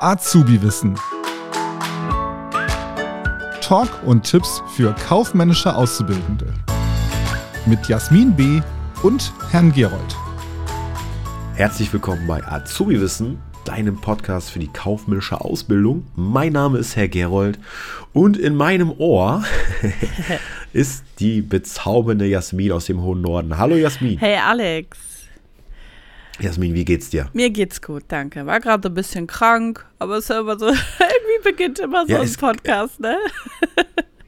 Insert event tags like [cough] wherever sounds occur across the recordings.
Azubi-Wissen. Talk und Tipps für kaufmännische Auszubildende. Mit Jasmin B. und Herrn Gerold. Herzlich willkommen bei Azubi-Wissen, deinem Podcast für die kaufmännische Ausbildung. Mein Name ist Herr Gerold und in meinem Ohr [laughs] ist die bezaubernde Jasmin aus dem hohen Norden. Hallo Jasmin. Hey Alex. Jasmin, wie geht's dir? Mir geht's gut, danke. War gerade ein bisschen krank, aber es ist ja immer so, [laughs] irgendwie beginnt immer so Ja, ein Podcast, ne? [laughs]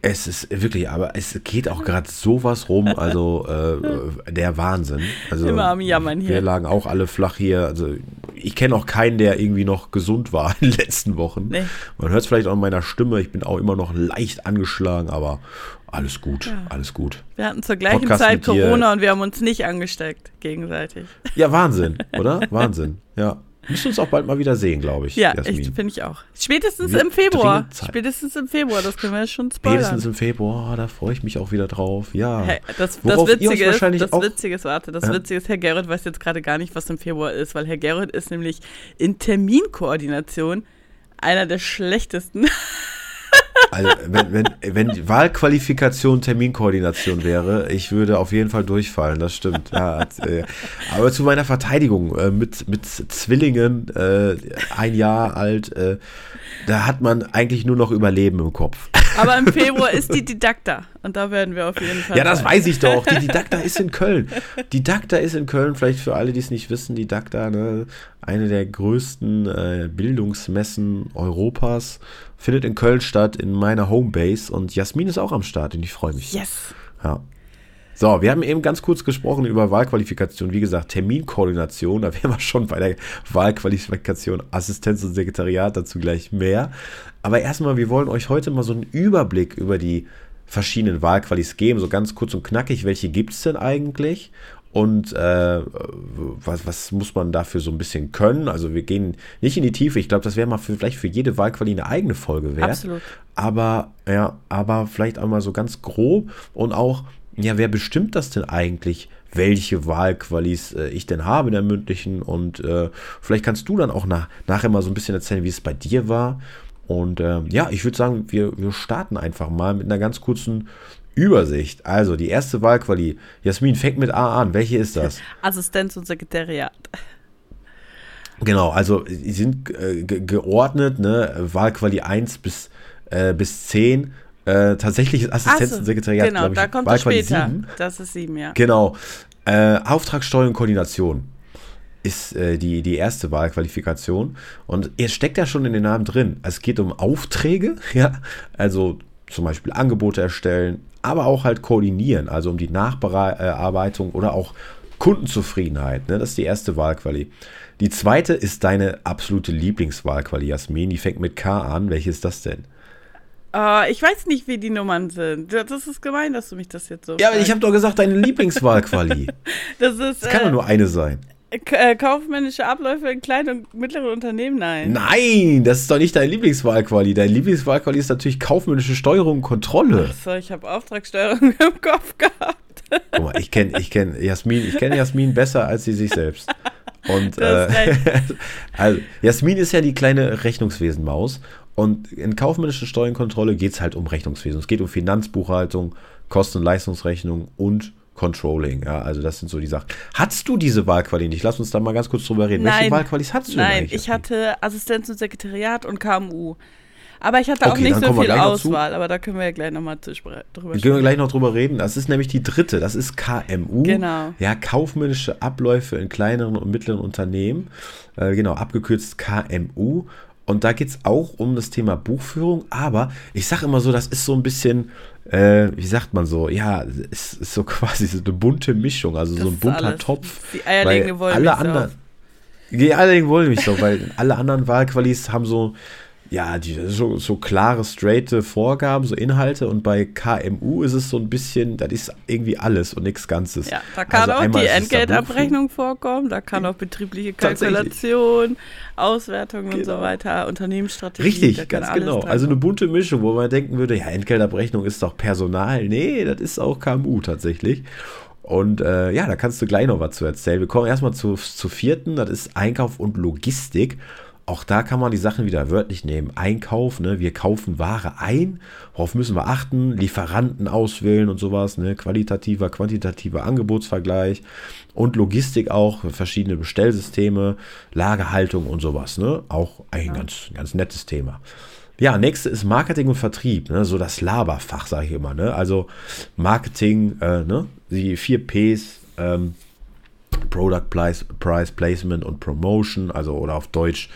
Es ist wirklich, aber es geht auch gerade sowas rum, also äh, [laughs] der Wahnsinn. Also Immer am Jammern hier. Wir lagen auch alle flach hier. Also ich kenne auch keinen, der irgendwie noch gesund war [laughs] in den letzten Wochen. Nee. Man hört es vielleicht auch in meiner Stimme. Ich bin auch immer noch leicht angeschlagen, aber alles gut, alles gut. Wir hatten zur gleichen Podcast Zeit. Corona und wir haben uns nicht angesteckt, gegenseitig. Ja, Wahnsinn, oder? Wahnsinn. Ja, müssen uns auch bald mal wieder sehen, glaube ich. Ja, finde ich auch. Spätestens Wir im Februar. Spätestens im Februar, das können wir schon Spätestens spoilern. im Februar, da freue ich mich auch wieder drauf. Ja. Hey, das, das Witzige ist, das auch- Witzige ist, warte, das Ja. Witzige ist, Herr Gerrit weiß jetzt gerade gar nicht, was im Februar ist, weil Herr Gerrit ist nämlich in Terminkoordination einer der schlechtesten. [laughs] Also, wenn, wenn, wenn Wahlqualifikation Terminkoordination wäre, ich würde auf jeden Fall durchfallen, das stimmt. Ja, äh, aber zu meiner Verteidigung, äh, mit, mit Zwillingen, äh, ein Jahr alt, da hat man eigentlich nur noch Überleben im Kopf. Aber im Februar ist die Didakta und da werden wir auf jeden Fall. Ja, das sein. weiß ich [laughs] doch. Die Didakta ist in Köln. Didakta ist in Köln, vielleicht für alle, die es nicht wissen, Didakta, ne, eine der größten äh, Bildungsmessen Europas, findet in Köln statt, in meiner Homebase. Und Jasmin ist auch am Start und ich freue mich. Yes. Ja. So, wir haben eben ganz kurz gesprochen über Wahlqualifikation. Wie gesagt, Terminkoordination, da wären wir schon bei der Wahlqualifikation Assistenz und Sekretariat, dazu gleich mehr. Aber erstmal, wir wollen euch heute mal so einen Überblick über die verschiedenen Wahlqualis geben, so ganz kurz und knackig. Welche gibt es denn eigentlich? Und äh, was, was muss man dafür so ein bisschen können? Also wir gehen nicht in die Tiefe. Ich glaube, das wäre mal für, vielleicht für jede Wahlquali eine eigene Folge wert. Absolut. Aber ja, aber vielleicht einmal so ganz grob und auch, ja, wer bestimmt das denn eigentlich, welche Wahlqualis äh, ich denn habe in der mündlichen? Und äh, vielleicht kannst du dann auch nach, nachher mal so ein bisschen erzählen, wie es bei dir war. Und ähm, ja, ich würde sagen, wir, wir starten einfach mal mit einer ganz kurzen Übersicht. Also die erste Wahlquali. Jasmin, fängt mit A an. Welche ist das? [laughs] Assistenz und Sekretariat. Genau, also die sind äh, ge geordnet, ne? Wahlquali 1 bis, äh, bis 10. Äh, tatsächlich ist Assistenz Ach so, Genau, glaube ich, da kommt Wahlquali später. 7. Das ist sieben, ja. Genau. Äh, Auftragssteuer und Koordination ist äh, die, die erste Wahlqualifikation. Und es steckt ja schon in den Namen drin. Es geht um Aufträge, [laughs] ja, also zum Beispiel Angebote erstellen, aber auch halt koordinieren, also um die Nachbearbeitung oder auch Kundenzufriedenheit. Ne? Das ist die erste Wahlquali. Die zweite ist deine absolute Lieblingswahlquali, Jasmin. Die fängt mit K an. Welche ist das denn? Äh, ich weiß nicht, wie die Nummern sind. Das ist gemein, dass du mich das jetzt so. Ja, aber ich habe doch gesagt, deine Lieblingswahlquali. [laughs] Das ist Das kann doch äh, nur eine sein. äh, kaufmännische Abläufe in kleinen und mittleren Unternehmen. Nein. Nein, das ist doch nicht deine Lieblingswahlquali. Deine Lieblingswahlquali ist natürlich kaufmännische Steuerung und Kontrolle. So, ich habe Auftragssteuerung [laughs] im Kopf gehabt. Guck mal, ich kenne ich kenn Jasmin, ich kenne Jasmin besser als sie sich selbst. Und äh, [laughs] also, Jasmin ist ja die kleine Rechnungswesenmaus. Und in kaufmännische Steuernkontrolle geht es halt um Rechnungswesen. Es geht um Finanzbuchhaltung, Kosten- und Leistungsrechnung und Controlling. Ja, also das sind so die Sachen. Hattest du diese Wahlquali nicht? Lass uns da mal ganz kurz drüber reden. Welche Nein. Wahlqualis hattest du denn Nein, ich hatte Assistenz und Sekretariat und KMU. Aber ich hatte auch Okay, nicht dann so viel. Auswahl, aber da können wir ja gleich nochmal drüber Da können wir gleich noch drüber reden. Das ist nämlich die dritte. Das ist KMU. Genau. Ja, kaufmännische Abläufe in kleineren und mittleren Unternehmen. Äh, genau, abgekürzt KMU. Und da geht es auch um das Thema Buchführung. Aber ich sage immer so, das ist so ein bisschen, äh, wie sagt man so, ja, es ist so [laughs] quasi so eine bunte Mischung. Also Das so ein bunter alles. Topf. Die eierlegende weil Wollmilchsau. alle anderen. Die eierlegende Wollmilchsau, weil alle anderen Wahlqualis haben so, ja, die, so, so klare, straighte Vorgaben, so Inhalte. Und bei KMU ist es so ein bisschen, das ist irgendwie alles und nichts Ganzes. Ja, da kann Also auch die Entgeltabrechnung vorkommen, da kann auch betriebliche. Kalkulation, Auswertung und so Genau. weiter, Unternehmensstrategie. Richtig, ganz genau. Also eine bunte Mischung, wo man denken würde, ja, Entgeltabrechnung ist doch Personal. Nee, das ist auch KMU tatsächlich. Und äh, ja, da kannst du gleich noch was zu erzählen. Wir kommen erstmal zu, zur vierten, das ist Einkauf und Logistik. Auch da kann man die Sachen wieder wörtlich nehmen. Einkauf, ne? wir kaufen Ware ein, worauf müssen wir achten? Lieferanten auswählen und sowas, ne? qualitativer, quantitativer Angebotsvergleich und Logistik auch, verschiedene Bestellsysteme, Lagerhaltung und sowas. Ne? Auch ein ganz, ganz nettes Thema. Ja, nächste ist Marketing und Vertrieb, ne? so das Laberfach, sage ich immer. Ne? Also Marketing, äh, ne? die vier Ps, ähm, Product Price, Placement und Promotion, also oder auf Deutsch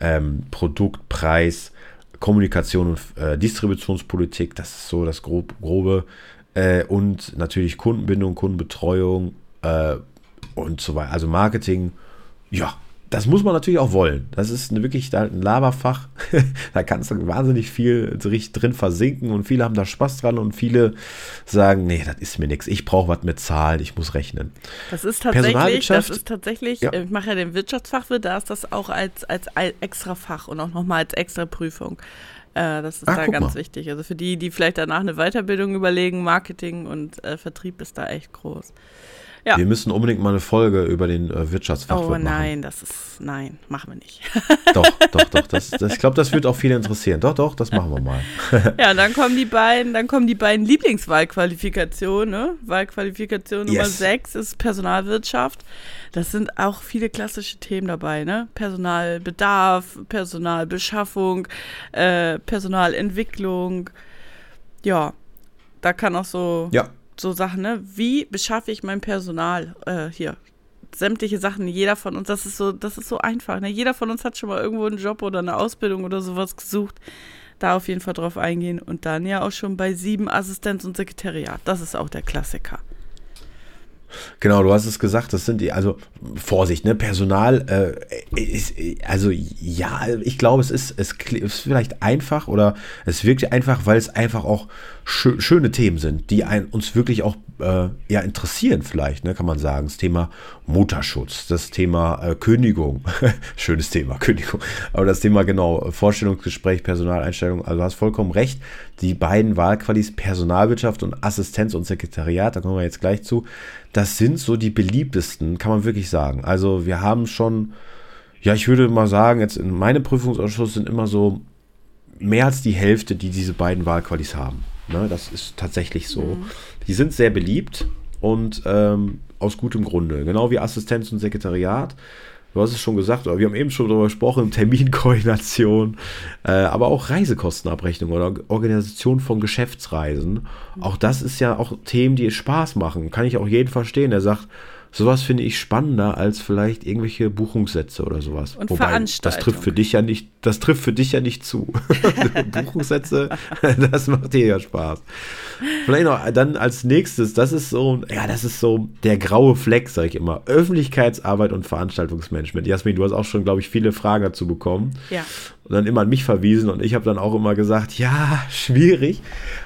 ähm, Produkt, Preis, Kommunikation und äh, Distributionspolitik, das ist so das grob, grobe. Äh, und natürlich Kundenbindung, Kundenbetreuung äh, und so weiter. Also Marketing, ja, das muss man natürlich auch wollen. Das ist wirklich ein Laberfach. [laughs] da kannst du wahnsinnig viel drin versinken und viele haben da Spaß dran und viele sagen, nee, das ist mir nichts. Ich brauche was mit Zahlen, ich muss rechnen. Das ist tatsächlich, das ist tatsächlich, ja. ich mache ja den Wirtschaftsfachwirt, da ist das auch als, als extra Fach und auch nochmal als extra Prüfung. Äh, das ist Ach, da ganz mal. wichtig. Also für die, die vielleicht danach eine Weiterbildung überlegen, Marketing und äh, Vertrieb ist da echt groß. Ja. Wir müssen unbedingt mal eine Folge über den äh, Wirtschaftsfachwirt machen. Oh nein, das ist, nein, machen wir nicht. doch, [laughs] doch, doch. Das, das, ich glaube, das wird auch viele interessieren. Doch, doch, das machen wir mal. [laughs] ja, dann kommen die beiden, dann kommen die beiden Lieblingswahlqualifikationen. Ne? Wahlqualifikation Nummer yes. 6 ist Personalwirtschaft. Das sind auch viele klassische Themen dabei, ne? Personalbedarf, Personalbeschaffung, äh, Personalentwicklung. Ja, da kann auch so ja so Sachen, ne? Wie beschaffe ich mein Personal? Äh, hier, sämtliche Sachen, jeder von uns, das ist so, das ist so einfach. Ne? Jeder von uns hat schon mal irgendwo einen Job oder eine Ausbildung oder sowas gesucht. Da auf jeden Fall drauf eingehen. Und dann ja auch schon bei sieben Assistenz und Sekretariat. Das ist auch der Klassiker. Genau, du hast es gesagt, das sind die, also Vorsicht, ne, Personal, äh, ist, also ja, ich glaube, es ist, es ist vielleicht einfach oder es wirkt einfach, weil es einfach auch schö schöne Themen sind, die ein, uns wirklich auch äh, ja, interessieren vielleicht, ne, kann man sagen. Das Thema Mutterschutz, das Thema äh, Kündigung, [laughs] schönes Thema, Kündigung, aber das Thema genau, Vorstellungsgespräch, Personaleinstellung, also du hast vollkommen recht, die beiden Wahlqualis Personalwirtschaft und Assistenz und Sekretariat, da kommen wir jetzt gleich zu, das sind so die beliebtesten, kann man wirklich sagen. Also wir haben schon, ja, ich würde mal sagen, jetzt in meinem Prüfungsausschuss sind immer so mehr als die Hälfte, die diese beiden Wahlqualis haben. Ne, das ist tatsächlich so. Mhm. Die sind sehr beliebt und ähm, aus gutem Grunde. Genau wie Assistenz und Sekretariat. Du hast es schon gesagt, wir haben eben schon darüber gesprochen, Terminkoordination, äh, aber auch Reisekostenabrechnung oder Organisation von Geschäftsreisen. Auch das ist ja auch Themen, die Spaß machen. Kann ich auch jeden verstehen, der sagt, sowas finde ich spannender als vielleicht irgendwelche Buchungssätze oder sowas. Und Wobei, das trifft für dich ja nicht, das trifft für dich ja nicht zu. [laughs] Buchungssätze, [laughs] das macht dir ja Spaß. Vielleicht noch dann als nächstes, das ist so, ja, das ist so der graue Fleck, sage ich immer. Öffentlichkeitsarbeit und Veranstaltungsmanagement. Jasmin, du hast auch schon, glaube ich, viele Fragen dazu bekommen. Ja. Und dann immer an mich verwiesen und ich habe dann auch immer gesagt, ja, schwierig,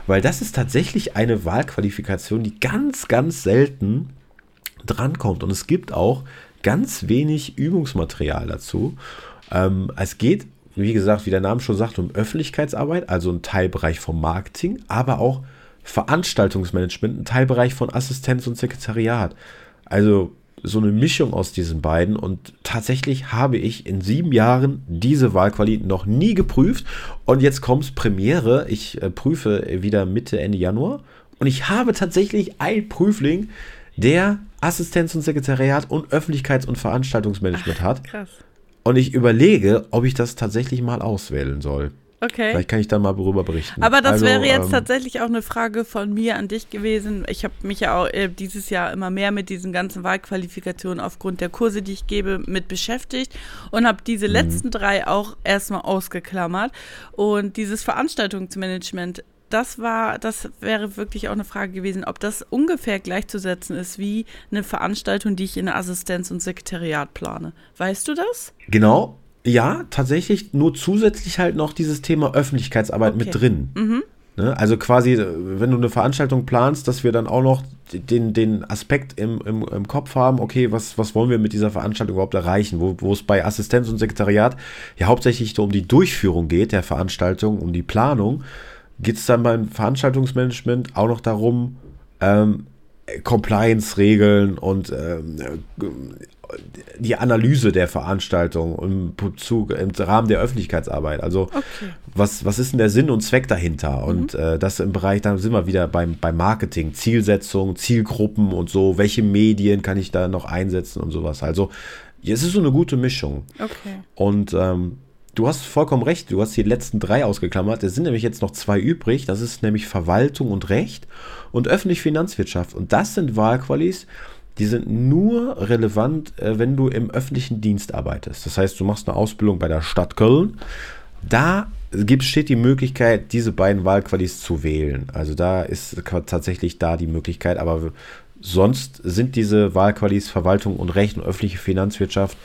weil das ist tatsächlich eine Wahlqualifikation, die ganz, ganz selten drankommt. Und es gibt auch ganz wenig Übungsmaterial dazu. Ähm, es geht, wie gesagt, wie der Name schon sagt, um Öffentlichkeitsarbeit, also ein Teilbereich vom Marketing, aber auch Veranstaltungsmanagement, ein Teilbereich von Assistenz und Sekretariat. Also so eine Mischung aus diesen beiden und tatsächlich habe ich in sieben Jahren diese Wahlqualität noch nie geprüft und jetzt kommt's Premiere. Ich äh, prüfe wieder Mitte, Ende Januar und ich habe tatsächlich ein Prüfling, der Assistenz und Sekretariat und Öffentlichkeits- und Veranstaltungsmanagement Ach, hat. Krass. Und ich überlege, ob ich das tatsächlich mal auswählen soll. Okay. Vielleicht kann ich dann mal darüber berichten. Aber das also, wäre jetzt ähm, tatsächlich auch eine Frage von mir an dich gewesen. Ich habe mich ja auch äh, dieses Jahr immer mehr mit diesen ganzen Wahlqualifikationen aufgrund der Kurse, die ich gebe, mit beschäftigt und habe diese mhm. letzten drei auch erstmal ausgeklammert. Und dieses Veranstaltungsmanagement das war, das wäre wirklich auch eine Frage gewesen, ob das ungefähr gleichzusetzen ist wie eine Veranstaltung, die ich in der Assistenz und Sekretariat plane. Weißt du das? Genau. Ja, tatsächlich nur zusätzlich halt noch dieses Thema Öffentlichkeitsarbeit okay. mit drin. Mhm. Ne? Also quasi, wenn du eine Veranstaltung planst, dass wir dann auch noch den, den Aspekt im, im, im Kopf haben, okay, was, was wollen wir mit dieser Veranstaltung überhaupt erreichen, wo, wo es bei Assistenz und Sekretariat ja hauptsächlich um die Durchführung geht, der Veranstaltung, um die Planung geht es dann beim Veranstaltungsmanagement auch noch darum, ähm, Compliance-Regeln und ähm, die Analyse der Veranstaltung im, Bezug, im Rahmen der Öffentlichkeitsarbeit. Also okay. was, was ist denn der Sinn und Zweck dahinter? Mhm. Und äh, das im Bereich, da sind wir wieder beim, beim Marketing, Zielsetzung, Zielgruppen und so, welche Medien kann ich da noch einsetzen und sowas. Also es ist so eine gute Mischung. Okay. Und ähm, du hast vollkommen recht, du hast die letzten drei ausgeklammert. Es sind nämlich jetzt noch zwei übrig. Das ist nämlich Verwaltung und Recht und öffentliche Finanzwirtschaft. Und das sind Wahlqualis, die sind nur relevant, äh, wenn du im öffentlichen Dienst arbeitest. Das heißt, du machst eine Ausbildung bei der Stadt Köln. Da gibt, steht die Möglichkeit, diese beiden Wahlqualis zu wählen. Also da ist tatsächlich da die Möglichkeit, aber sonst sind diese Wahlqualis Verwaltung und Recht und öffentliche Finanzwirtschaft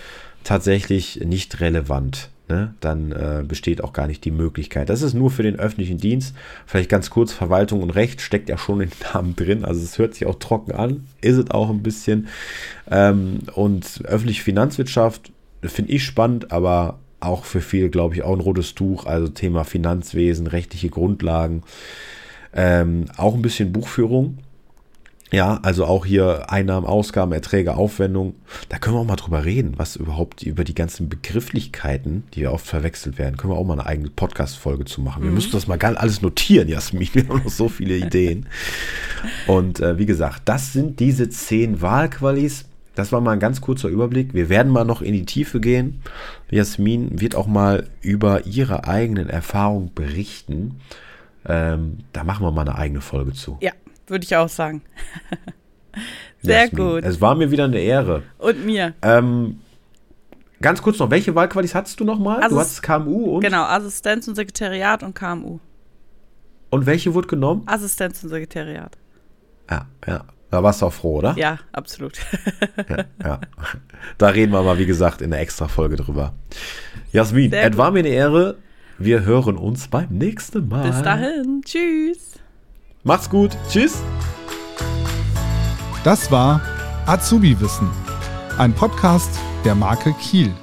tatsächlich nicht relevant ne, dann äh, besteht auch gar nicht die Möglichkeit. Das ist nur für den öffentlichen Dienst. Vielleicht ganz kurz, Verwaltung und Recht steckt ja schon in den Namen drin. Also es hört sich auch trocken an, ist es auch ein bisschen. Ähm, und öffentliche Finanzwirtschaft finde ich spannend, aber auch für viele, glaube ich, auch ein rotes Tuch. Also Thema Finanzwesen, rechtliche Grundlagen. Ähm, auch ein bisschen Buchführung. Ja, also auch hier Einnahmen, Ausgaben, Erträge, Aufwendungen. Da können wir auch mal drüber reden, was überhaupt über die ganzen Begrifflichkeiten, die ja oft verwechselt werden, können wir auch mal eine eigene Podcast-Folge zu machen. Mhm. Wir müssen das mal gar alles notieren, Jasmin. Wir haben noch so viele Ideen. Und äh, wie gesagt, das sind diese zehn Wahlqualis. Das war mal ein ganz kurzer Überblick. Wir werden mal noch in die Tiefe gehen. Jasmin wird auch mal über ihre eigenen Erfahrungen berichten. Ähm, da machen wir mal eine eigene Folge zu. Ja, würde ich auch sagen. [laughs] Sehr Jasmin. gut. Es war mir wieder eine Ehre. Und mir. Ähm, ganz kurz noch, welche Wahlqualis hattest du nochmal? Du hattest KMU und? Genau, Assistenz und Sekretariat und KMU. Und welche wurde genommen? Assistenz und Sekretariat. Ja, ja. Da warst du auch froh, oder? Ja, absolut. [laughs] ja, ja. Da reden wir mal, wie gesagt, in der extra Folge drüber. Jasmin, es war mir eine Ehre. Wir hören uns beim nächsten Mal. Bis dahin. Tschüss. Macht's gut. Tschüss. Das war Azubi Wissen, ein Podcast der Marke Kiel.